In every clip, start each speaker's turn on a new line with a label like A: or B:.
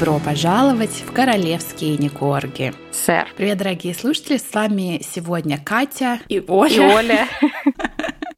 A: Добро пожаловать в королевские Никорги.
B: Сэр.
A: Привет, дорогие слушатели, с вами сегодня Катя и Оля.
B: И Оля.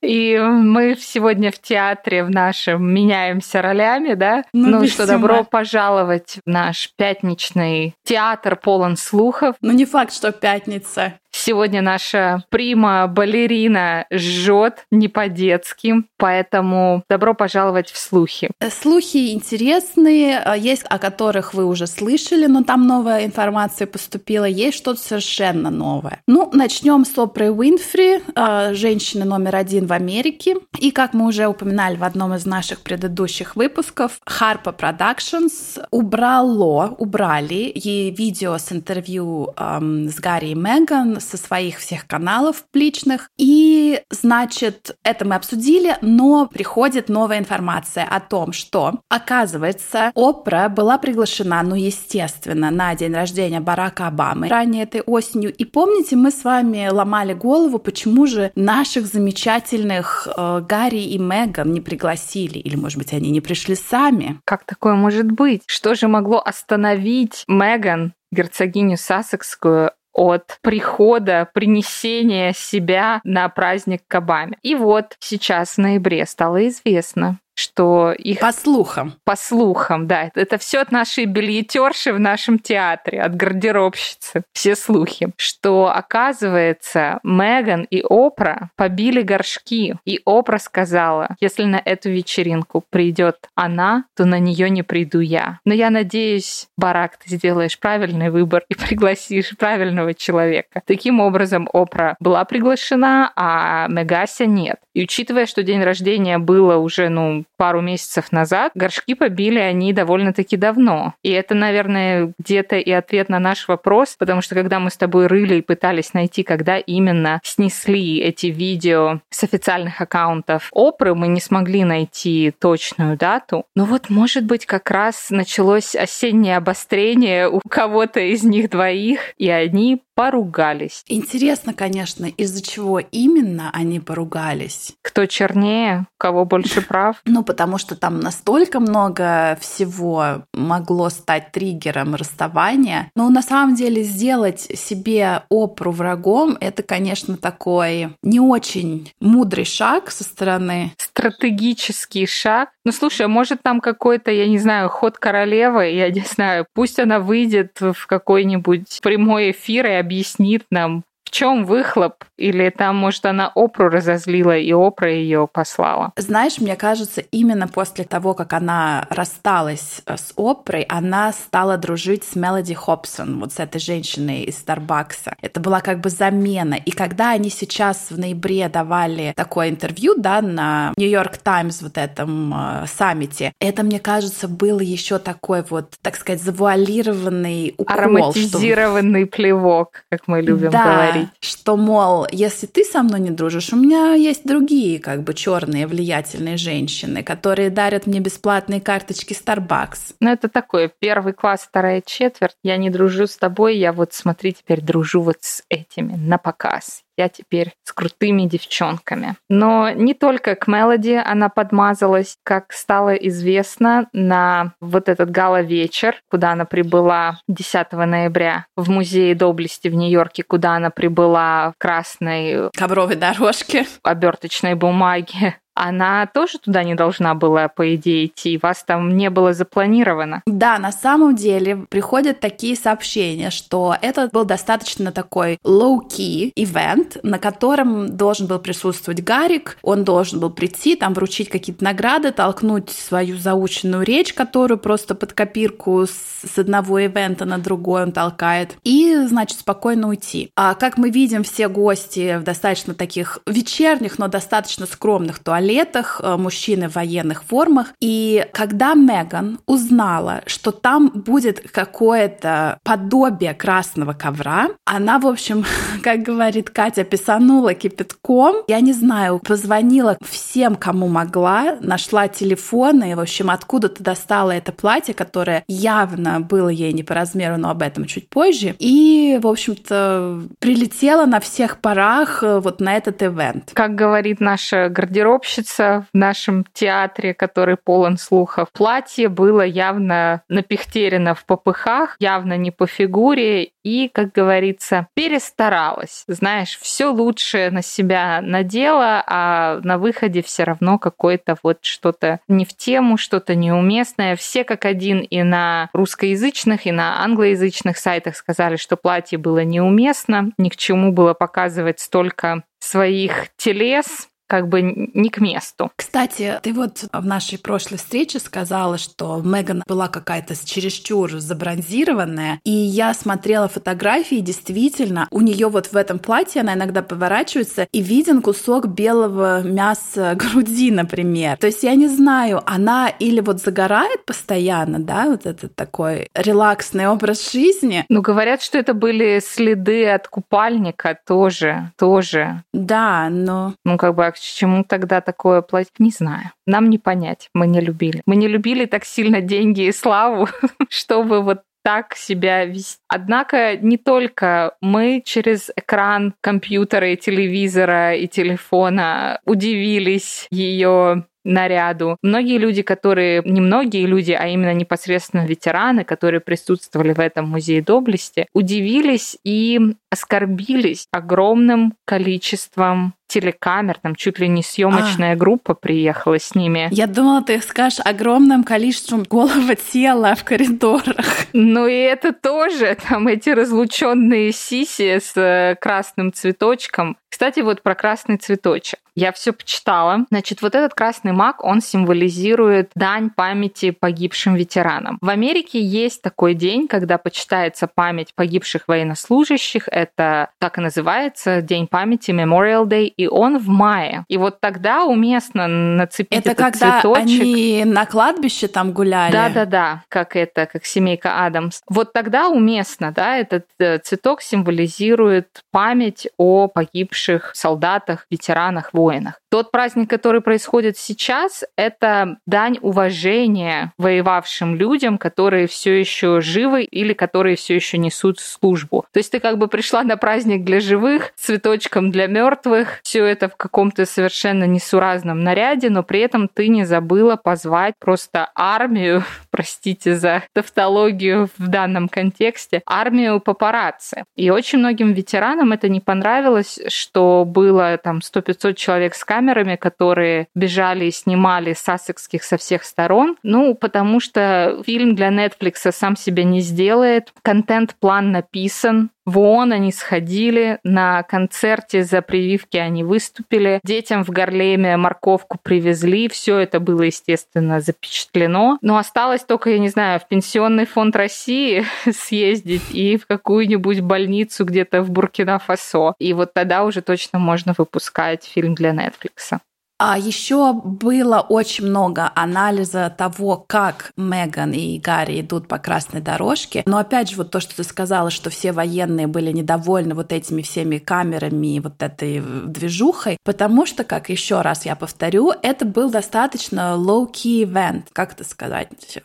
B: И мы сегодня в театре в нашем меняемся ролями, да?
A: Ну,
B: ну что, добро пожаловать в наш пятничный театр полон слухов.
A: Ну, не факт, что пятница.
B: Сегодня наша прима-балерина жжет не по-детски, поэтому добро пожаловать в слухи.
A: Слухи интересные, а, есть о которых вы уже слышали, но там новая информация поступила, есть что-то совершенно новое. Ну, начнем с Опрой Уинфри, а, женщины номер один в Америке. И, как мы уже упоминали в одном из наших предыдущих выпусков, Harpo Productions убрало, убрали ей видео с интервью эм, с Гарри и Меган со своих всех каналов личных. И, значит, это мы обсудили, но приходит новая информация о том, что, оказывается, Опра была приглашена, ну, естественно, на день рождения Барака Обамы ранее этой осенью. И помните, мы с вами ломали голову, почему же наших замечательных э, Гарри и Меган не пригласили? Или, может быть, они не пришли сами?
B: Как такое может быть? Что же могло остановить Меган герцогиню Сассекскую от прихода, принесения себя на праздник к Обаме. И вот сейчас в ноябре стало известно, что их...
A: По слухам.
B: По слухам, да. Это все от нашей бельетерши в нашем театре, от гардеробщицы. Все слухи. Что, оказывается, Меган и Опра побили горшки. И Опра сказала, если на эту вечеринку придет она, то на нее не приду я. Но я надеюсь, Барак, ты сделаешь правильный выбор и пригласишь правильного человека. Таким образом, Опра была приглашена, а Мегася нет. И учитывая, что день рождения было уже, ну, пару месяцев назад, горшки побили они довольно-таки давно. И это, наверное, где-то и ответ на наш вопрос, потому что когда мы с тобой рыли и пытались найти, когда именно снесли эти видео с официальных аккаунтов Опры, мы не смогли найти точную дату. Но вот, может быть, как раз началось осеннее обострение у кого-то из них двоих, и они поругались.
A: Интересно, конечно, из-за чего именно они поругались.
B: Кто чернее, у кого больше прав.
A: Ну, потому что там настолько много всего могло стать триггером расставания. Но на самом деле сделать себе опру врагом — это, конечно, такой не очень мудрый шаг со стороны.
B: Стратегический шаг. Ну, слушай, а может там какой-то, я не знаю, ход королевы, я не знаю, пусть она выйдет в какой-нибудь прямой эфир и объяснит нам, чем выхлоп? Или там, может, она Опру разозлила, и Опра ее послала?
A: Знаешь, мне кажется, именно после того, как она рассталась э, с Опрой, она стала дружить с Мелоди Хобсон, вот с этой женщиной из Старбакса. Это была как бы замена. И когда они сейчас в ноябре давали такое интервью, да, на Нью-Йорк Таймс вот этом э, саммите, это, мне кажется, был еще такой вот, так сказать, завуалированный укол.
B: Ароматизированный что... плевок, как мы любим
A: да,
B: говорить
A: Что, мол, если ты со мной не дружишь, у меня есть другие, как бы, черные влиятельные женщины, которые дарят мне бесплатные карточки Starbucks.
B: Ну, это такое, первый класс, вторая четверть. Я не дружу с тобой, я вот, смотри, теперь дружу вот с этими на показ я теперь с крутыми девчонками. Но не только к Мелоди она подмазалась, как стало известно, на вот этот гала-вечер, куда она прибыла 10 ноября в Музее доблести в Нью-Йорке, куда она прибыла в красной
A: ковровой дорожке,
B: оберточной бумаге она тоже туда не должна была, по идее, идти. Вас там не было запланировано.
A: Да, на самом деле приходят такие сообщения, что это был достаточно такой low-key ивент, на котором должен был присутствовать Гарик, он должен был прийти, там вручить какие-то награды, толкнуть свою заученную речь, которую просто под копирку с одного ивента на другой он толкает, и, значит, спокойно уйти. А как мы видим, все гости в достаточно таких вечерних, но достаточно скромных туалетах, туалетах, э, мужчины в военных формах. И когда Меган узнала, что там будет какое-то подобие красного ковра, она, в общем, как говорит Катя, писанула кипятком. Я не знаю, позвонила всем, кому могла, нашла телефоны, и, в общем, откуда-то достала это платье, которое явно было ей не по размеру, но об этом чуть позже. И, в общем-то, прилетела на всех парах э, вот на этот ивент.
B: Как говорит наша гардеробщица, гардеробщица в нашем театре, который полон слухов. Платье было явно напихтерено в попыхах, явно не по фигуре и, как говорится, перестаралась. Знаешь, все лучшее на себя надела, а на выходе все равно какое-то вот что-то не в тему, что-то неуместное. Все как один и на русскоязычных, и на англоязычных сайтах сказали, что платье было неуместно, ни к чему было показывать столько своих телес, как бы не к месту.
A: Кстати, ты вот в нашей прошлой встрече сказала, что Меган была какая-то чересчур забронзированная, и я смотрела фотографии, действительно, у нее вот в этом платье она иногда поворачивается, и виден кусок белого мяса груди, например. То есть я не знаю, она или вот загорает постоянно, да, вот этот такой релаксный образ жизни.
B: Ну, говорят, что это были следы от купальника тоже, тоже.
A: Да, но...
B: Ну, как бы, к чему тогда такое платье? Не знаю. Нам не понять. Мы не любили. Мы не любили так сильно деньги и славу, чтобы вот так себя вести. Однако не только мы через экран компьютера и телевизора и телефона удивились ее наряду. Многие люди, которые, не многие люди, а именно непосредственно ветераны, которые присутствовали в этом музее доблести, удивились и оскорбились огромным количеством телекамер, там чуть ли не съемочная а. группа приехала с ними.
A: Я думала, ты скажешь огромным количеством голого тела в коридорах.
B: Ну и это тоже, там эти разлученные сиси с э, красным цветочком. Кстати, вот про красный цветочек. Я все почитала. Значит, вот этот красный маг, он символизирует дань памяти погибшим ветеранам. В Америке есть такой день, когда почитается память погибших военнослужащих. Это так и называется День памяти Memorial Day, и он в мае. И вот тогда уместно нацепить
A: это
B: этот
A: когда
B: цветочек.
A: они на кладбище там гуляли?
B: Да-да-да, как это, как семейка Адамс. Вот тогда уместно, да, этот э, цветок символизирует память о погибших солдатах, ветеранах, воинах воинах. Тот праздник, который происходит сейчас, это дань уважения воевавшим людям, которые все еще живы или которые все еще несут службу. То есть ты как бы пришла на праздник для живых, цветочком для мертвых, все это в каком-то совершенно несуразном наряде, но при этом ты не забыла позвать просто армию, простите за тавтологию в данном контексте, армию папарацци. И очень многим ветеранам это не понравилось, что было там 100-500 человек с камерами, которые бежали и снимали сассекских со всех сторон. Ну, потому что фильм для Netflix сам себя не сделает. Контент-план написан, в ООН они сходили, на концерте за прививки они выступили, детям в Гарлеме морковку привезли, все это было, естественно, запечатлено. Но осталось только, я не знаю, в Пенсионный фонд России съездить и в какую-нибудь больницу где-то в Буркина-Фасо. И вот тогда уже точно можно выпускать фильм для Netflix.
A: А еще было очень много анализа того, как Меган и Гарри идут по красной дорожке. Но опять же, вот то, что ты сказала, что все военные были недовольны вот этими всеми камерами и вот этой движухой, потому что, как еще раз я повторю, это был достаточно low-key event, как это сказать,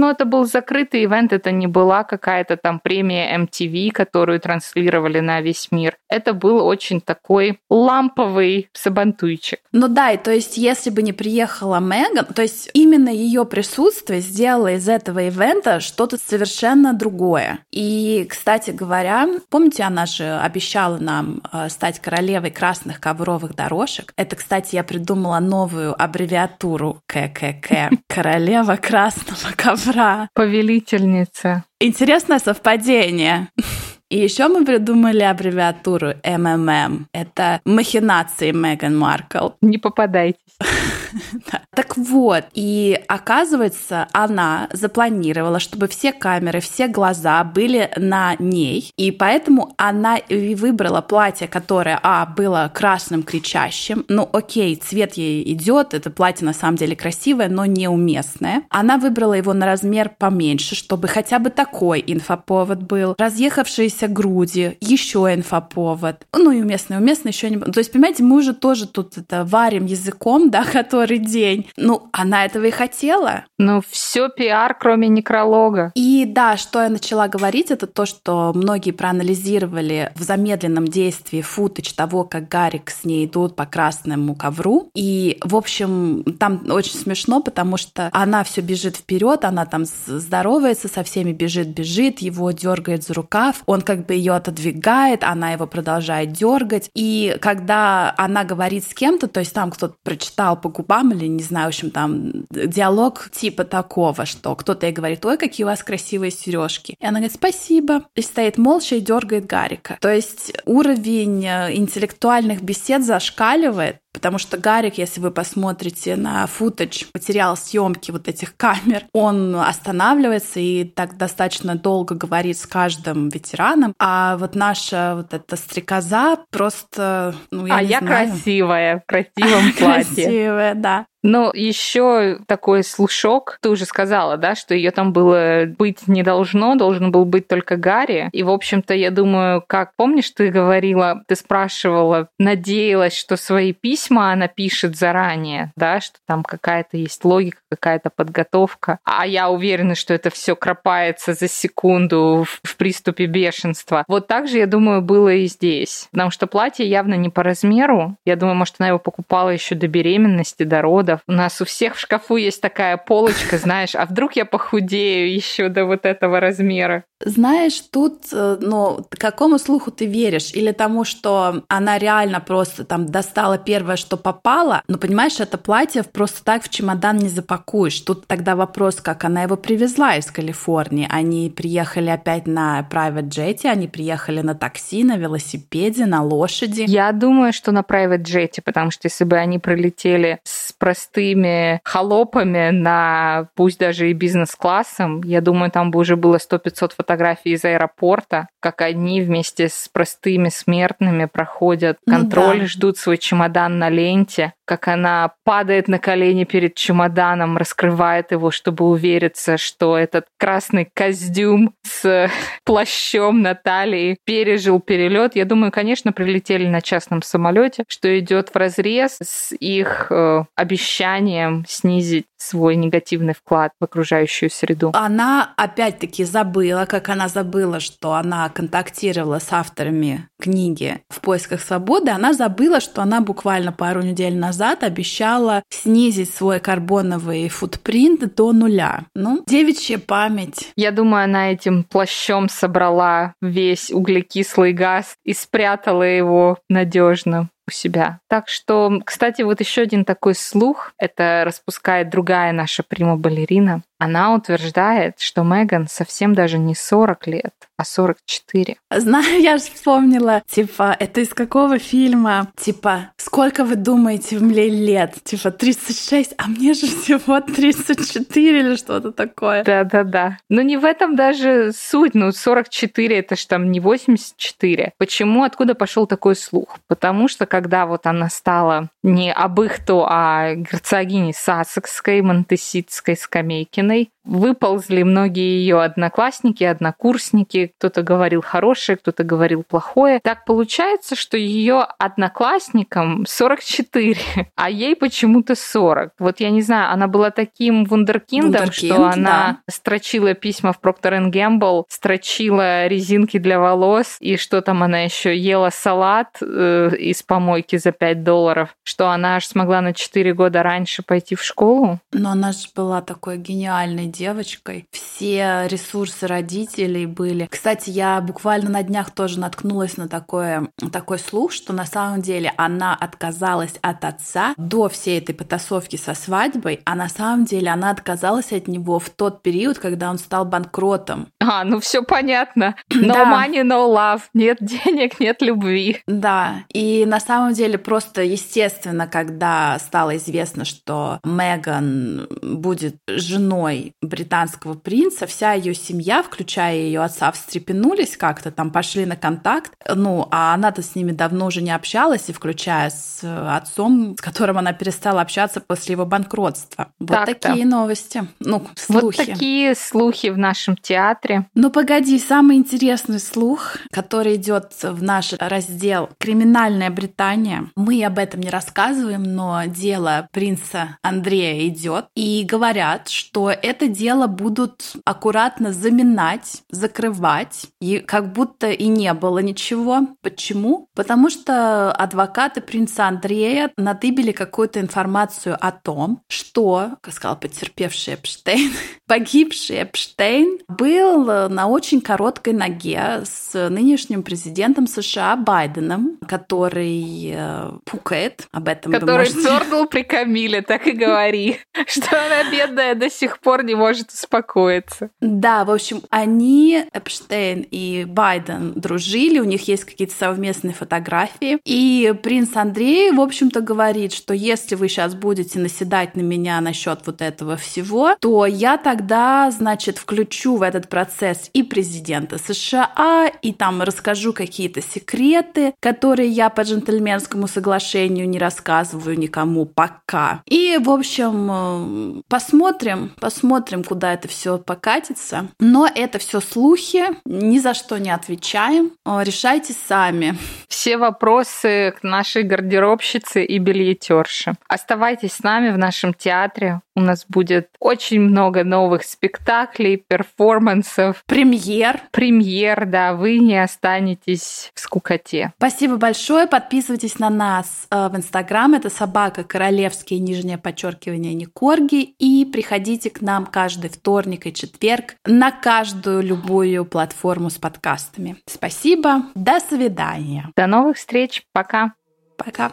A: эм,
B: ну, это был закрытый ивент, это не была какая-то там премия MTV, которую транслировали на весь мир. Это был очень такой ламповый сабантуйчик.
A: Ну да, и то есть если бы не приехала Меган, то есть именно ее присутствие сделало из этого ивента что-то совершенно другое. И, кстати говоря, помните, она же обещала нам э, стать королевой красных ковровых дорожек. Это, кстати, я придумала новую аббревиатуру ККК. Королева красного ковра Ура!
B: Повелительница.
A: Интересное совпадение. И еще мы придумали аббревиатуру МММ. Это махинации Меган Маркл.
B: Не попадайтесь.
A: Так вот, и оказывается, она запланировала, чтобы все камеры, все глаза были на ней, и поэтому она и выбрала платье, которое, а, было красным кричащим, ну, окей, цвет ей идет, это платье на самом деле красивое, но неуместное. Она выбрала его на размер поменьше, чтобы хотя бы такой инфоповод был. Разъехавшиеся груди, еще инфоповод. Ну и уместный, уместный еще не... То есть, понимаете, мы уже тоже тут это варим языком, да, который который день. Ну, она этого и хотела.
B: Ну, все пиар, кроме некролога.
A: И да, что я начала говорить, это то, что многие проанализировали в замедленном действии футаж того, как Гарик с ней идут по красному ковру. И, в общем, там очень смешно, потому что она все бежит вперед, она там здоровается со всеми, бежит, бежит, его дергает за рукав, он как бы ее отодвигает, она его продолжает дергать. И когда она говорит с кем-то, то есть там кто-то прочитал по губам или, не знаю, в общем, там диалог типа такого, что кто-то ей говорит, ой, какие у вас красивые сережки. И она говорит, спасибо. И стоит молча и дергает Гарика. То есть уровень э, интеллектуальных бесед зашкаливает, Потому что Гарик, если вы посмотрите на футаж, материал съемки вот этих камер, он останавливается и так достаточно долго говорит с каждым ветераном. А вот наша вот эта стрекоза просто, ну, я
B: а
A: не
B: я
A: знаю.
B: красивая, в красивом платье.
A: Красивая, да.
B: Но еще такой слушок, ты уже сказала, да, что ее там было быть не должно, должен был быть только Гарри. И, в общем-то, я думаю, как помнишь, ты говорила, ты спрашивала, надеялась, что свои письма она пишет заранее, да, что там какая-то есть логика, какая-то подготовка. А я уверена, что это все кропается за секунду в, приступе бешенства. Вот так же, я думаю, было и здесь. Потому что платье явно не по размеру. Я думаю, может, она его покупала еще до беременности, до рода подходов. У нас у всех в шкафу есть такая полочка, знаешь, а вдруг я похудею еще до вот этого размера?
A: Знаешь, тут, э, ну, какому слуху ты веришь? Или тому, что она реально просто там достала первое, что попало? Ну, понимаешь, это платье просто так в чемодан не запакуешь. Тут тогда вопрос, как она его привезла из Калифорнии. Они приехали опять на private jet, они приехали на такси, на велосипеде, на лошади.
B: Я думаю, что на private jet, потому что если бы они пролетели с простыми холопами на пусть даже и бизнес-классом, я думаю, там бы уже было 100-500 фотографий из аэропорта, как они вместе с простыми смертными проходят контроль, ну, да. ждут свой чемодан на ленте, как она падает на колени перед чемоданом, раскрывает его, чтобы увериться, что этот красный костюм с плащом на талии пережил перелет. Я думаю, конечно, прилетели на частном самолете, что идет в разрез с их э, обещанием снизить свой негативный вклад в окружающую среду.
A: Она опять-таки забыла, как она забыла, что она контактировала с авторами книги «В поисках свободы», она забыла, что она буквально пару недель назад обещала снизить свой карбоновый футпринт до нуля. Ну, девичья память.
B: Я думаю, она этим плащом собрала весь углекислый газ и спрятала его надежно у себя. Так что, кстати, вот еще один такой слух, это распускает другая наша прима-балерина. Она утверждает, что Меган совсем даже не 40 лет, а 44.
A: Знаю, я же вспомнила, типа, это из какого фильма? Типа, сколько вы думаете мне лет? Типа, 36, а мне же всего 34 или что-то такое.
B: Да-да-да. Но не в этом даже суть. Ну, 44 это ж там не 84. Почему, откуда пошел такой слух? Потому что, когда вот она стала не абыхту, а герцогиней Сассекской, Монтеситской, Скамейкиной, выползли многие ее одноклассники, однокурсники. Кто-то говорил хорошее, кто-то говорил плохое. Так получается, что ее одноклассникам 44, а ей почему-то 40. Вот я не знаю, она была таким вундеркиндом, Вундеркинд, что она да. строчила письма в Procter Gamble, строчила резинки для волос, и что там она еще ела салат э, из помойки за 5 долларов, что она аж смогла на 4 года раньше пойти в школу.
A: Но она же была такой гениальной девочкой. Все ресурсы родителей были. Кстати, я буквально на днях тоже наткнулась на такое, такой слух, что на самом деле она отказалась от отца до всей этой потасовки со свадьбой, а на самом деле она отказалась от него в тот период, когда он стал банкротом.
B: А, ну все понятно. No да. money, no love. Нет денег, нет любви.
A: Да, и на самом деле просто естественно, когда стало известно, что Меган будет женой британского принца, вся ее семья, включая ее отца, встрепенулись как-то, там пошли на контакт. Ну, а она-то с ними давно уже не общалась, и включая с отцом, с которым она перестала общаться после его банкротства. Вот Так-то. такие новости. Ну, слухи.
B: Вот такие слухи в нашем театре.
A: Ну, погоди, самый интересный слух, который идет в наш раздел «Криминальная Британия». Мы об этом не рассказываем, но дело принца Андрея идет. И говорят, что это дело будут аккуратно заминать, закрывать, и как будто и не было ничего. Почему? Потому что адвокаты принца Андрея надыбили какую-то информацию о том, что, как сказал потерпевший Эпштейн, погибший Эпштейн был на очень короткой ноге с нынешним президентом США Байденом, который э, пукает об этом.
B: Который можете... при Камиле, так и говори, что она бедная до сих пор не может успокоиться.
A: Да, в общем, они, Эпштейн и Байден, дружили, у них есть какие-то совместные фотографии, и принц Андрей, в общем-то, говорит, что если вы сейчас будете наседать на меня насчет вот этого всего, то я тогда, значит, включу в этот процесс и президента США, и там расскажу какие-то секреты, которые я по джентльменскому соглашению не рассказываю никому пока. И, в общем, э, посмотрим, посмотрим, куда это все покатится. Но это все слухи, ни за что не отвечаем. Решайте сами.
B: Все вопросы к нашей гардеробщице и бельетерше. Оставайтесь с нами в нашем театре. У нас будет очень много новых спектаклей, перформансов.
A: Премьер.
B: Премьер, да. Вы не останетесь в скукоте.
A: Спасибо большое. Подписывайтесь на нас э, в Инстаграм. Это собака королевские нижнее подчеркивание Никорги. И приходите к нам каждый вторник и четверг на каждую любую платформу с подкастами. Спасибо. До свидания.
B: До новых встреч. Пока.
A: Пока.